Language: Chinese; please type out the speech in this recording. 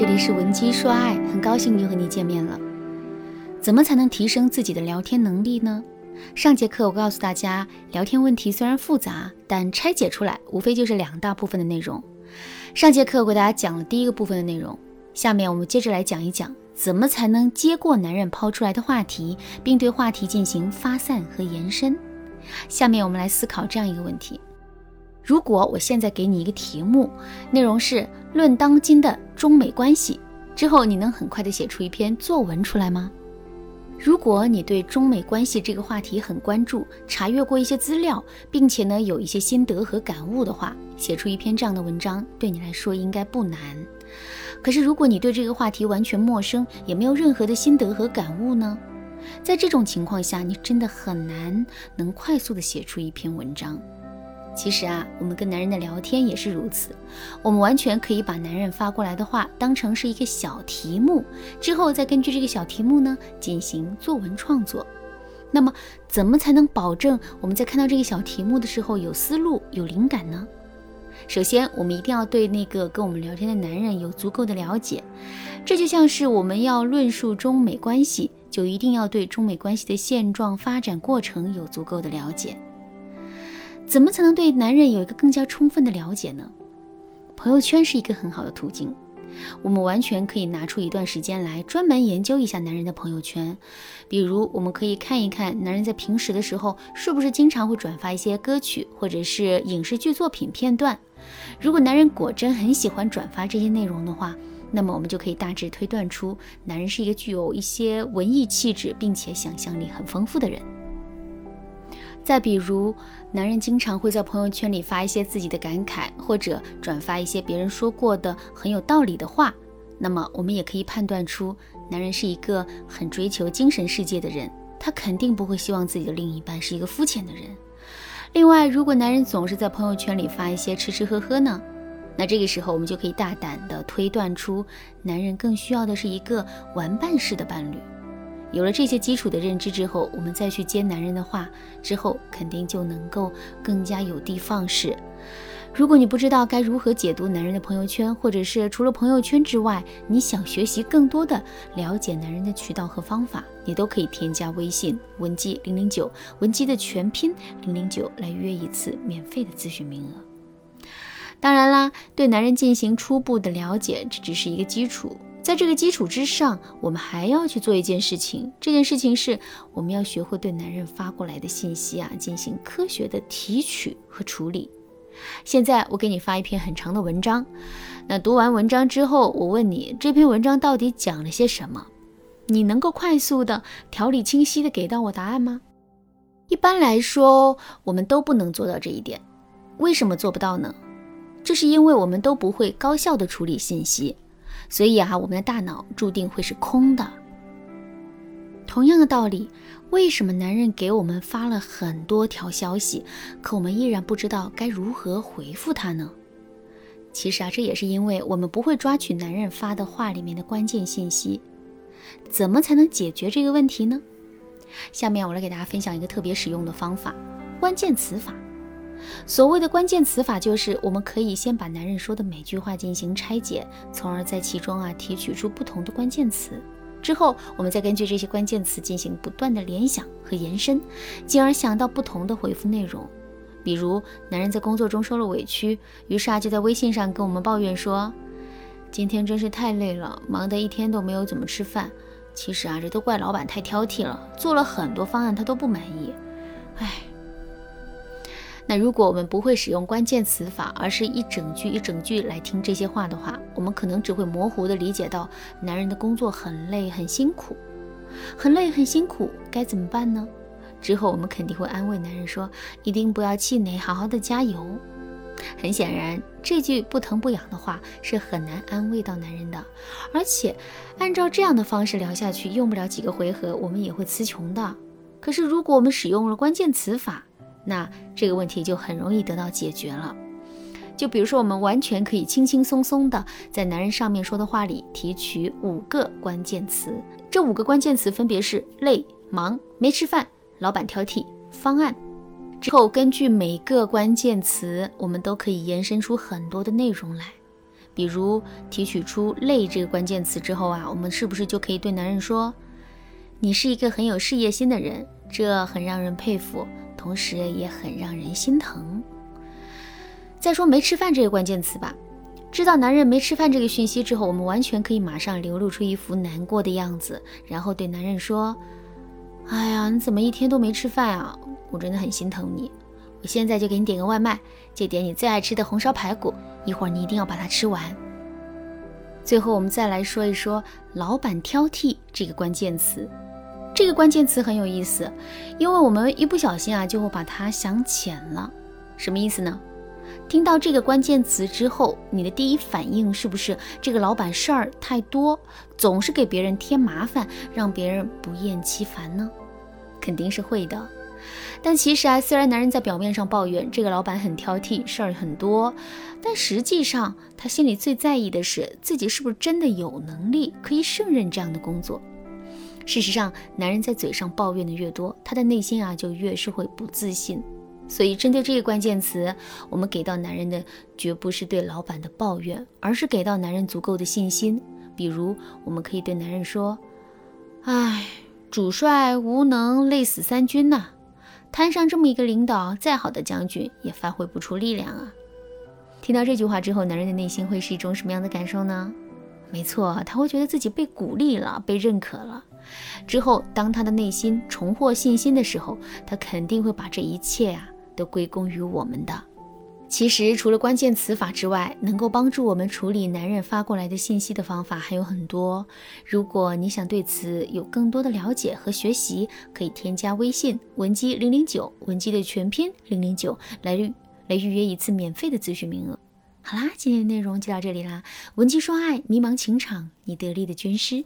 这里是文姬说爱，很高兴又和你见面了。怎么才能提升自己的聊天能力呢？上节课我告诉大家，聊天问题虽然复杂，但拆解出来无非就是两大部分的内容。上节课我给大家讲了第一个部分的内容，下面我们接着来讲一讲，怎么才能接过男人抛出来的话题，并对话题进行发散和延伸。下面我们来思考这样一个问题。如果我现在给你一个题目，内容是论当今的中美关系，之后你能很快的写出一篇作文出来吗？如果你对中美关系这个话题很关注，查阅过一些资料，并且呢有一些心得和感悟的话，写出一篇这样的文章对你来说应该不难。可是如果你对这个话题完全陌生，也没有任何的心得和感悟呢？在这种情况下，你真的很难能快速的写出一篇文章。其实啊，我们跟男人的聊天也是如此。我们完全可以把男人发过来的话当成是一个小题目，之后再根据这个小题目呢进行作文创作。那么，怎么才能保证我们在看到这个小题目的时候有思路、有灵感呢？首先，我们一定要对那个跟我们聊天的男人有足够的了解。这就像是我们要论述中美关系，就一定要对中美关系的现状、发展过程有足够的了解。怎么才能对男人有一个更加充分的了解呢？朋友圈是一个很好的途径，我们完全可以拿出一段时间来专门研究一下男人的朋友圈。比如，我们可以看一看男人在平时的时候是不是经常会转发一些歌曲或者是影视剧作品片段。如果男人果真很喜欢转发这些内容的话，那么我们就可以大致推断出男人是一个具有一些文艺气质并且想象力很丰富的人。再比如，男人经常会在朋友圈里发一些自己的感慨，或者转发一些别人说过的很有道理的话，那么我们也可以判断出，男人是一个很追求精神世界的人，他肯定不会希望自己的另一半是一个肤浅的人。另外，如果男人总是在朋友圈里发一些吃吃喝喝呢，那这个时候我们就可以大胆地推断出，男人更需要的是一个玩伴式的伴侣。有了这些基础的认知之后，我们再去接男人的话，之后肯定就能够更加有的放矢。如果你不知道该如何解读男人的朋友圈，或者是除了朋友圈之外，你想学习更多的了解男人的渠道和方法，你都可以添加微信文姬零零九，文姬的全拼零零九来约一次免费的咨询名额。当然啦，对男人进行初步的了解，这只是一个基础。在这个基础之上，我们还要去做一件事情。这件事情是，我们要学会对男人发过来的信息啊，进行科学的提取和处理。现在我给你发一篇很长的文章，那读完文章之后，我问你这篇文章到底讲了些什么？你能够快速的、条理清晰的给到我答案吗？一般来说，我们都不能做到这一点。为什么做不到呢？这是因为我们都不会高效的处理信息。所以啊，我们的大脑注定会是空的。同样的道理，为什么男人给我们发了很多条消息，可我们依然不知道该如何回复他呢？其实啊，这也是因为我们不会抓取男人发的话里面的关键信息。怎么才能解决这个问题呢？下面我来给大家分享一个特别实用的方法——关键词法。所谓的关键词法，就是我们可以先把男人说的每句话进行拆解，从而在其中啊提取出不同的关键词，之后我们再根据这些关键词进行不断的联想和延伸，进而想到不同的回复内容。比如，男人在工作中受了委屈，于是啊就在微信上跟我们抱怨说：“今天真是太累了，忙得一天都没有怎么吃饭。其实啊，这都怪老板太挑剔了，做了很多方案他都不满意。”那如果我们不会使用关键词法，而是一整句一整句来听这些话的话，我们可能只会模糊的理解到男人的工作很累很辛苦，很累很辛苦，该怎么办呢？之后我们肯定会安慰男人说，一定不要气馁，好好的加油。很显然，这句不疼不痒的话是很难安慰到男人的，而且按照这样的方式聊下去，用不了几个回合，我们也会词穷的。可是如果我们使用了关键词法，那这个问题就很容易得到解决了。就比如说，我们完全可以轻轻松松的在男人上面说的话里提取五个关键词，这五个关键词分别是累、忙、没吃饭、老板挑剔、方案。之后根据每个关键词，我们都可以延伸出很多的内容来。比如提取出“累”这个关键词之后啊，我们是不是就可以对男人说：“你是一个很有事业心的人，这很让人佩服，同时也很让人心疼。”再说“没吃饭”这个关键词吧，知道男人没吃饭这个讯息之后，我们完全可以马上流露出一副难过的样子，然后对男人说：“哎呀，你怎么一天都没吃饭啊？我真的很心疼你。我现在就给你点个外卖，就点你最爱吃的红烧排骨。”一会儿你一定要把它吃完。最后，我们再来说一说“老板挑剔”这个关键词。这个关键词很有意思，因为我们一不小心啊，就会把它想浅了。什么意思呢？听到这个关键词之后，你的第一反应是不是这个老板事儿太多，总是给别人添麻烦，让别人不厌其烦呢？肯定是会的。但其实啊，虽然男人在表面上抱怨这个老板很挑剔，事儿很多，但实际上他心里最在意的是自己是不是真的有能力可以胜任这样的工作。事实上，男人在嘴上抱怨的越多，他的内心啊就越是会不自信。所以，针对这个关键词，我们给到男人的绝不是对老板的抱怨，而是给到男人足够的信心。比如，我们可以对男人说：“哎，主帅无能，累死三军呐。”摊上这么一个领导，再好的将军也发挥不出力量啊！听到这句话之后，男人的内心会是一种什么样的感受呢？没错，他会觉得自己被鼓励了，被认可了。之后，当他的内心重获信心的时候，他肯定会把这一切啊都归功于我们的。其实，除了关键词法之外，能够帮助我们处理男人发过来的信息的方法还有很多。如果你想对此有更多的了解和学习，可以添加微信文姬零零九，文姬的全拼零零九，来预来预约一次免费的咨询名额。好啦，今天的内容就到这里啦。文姬说爱，迷茫情场，你得力的军师。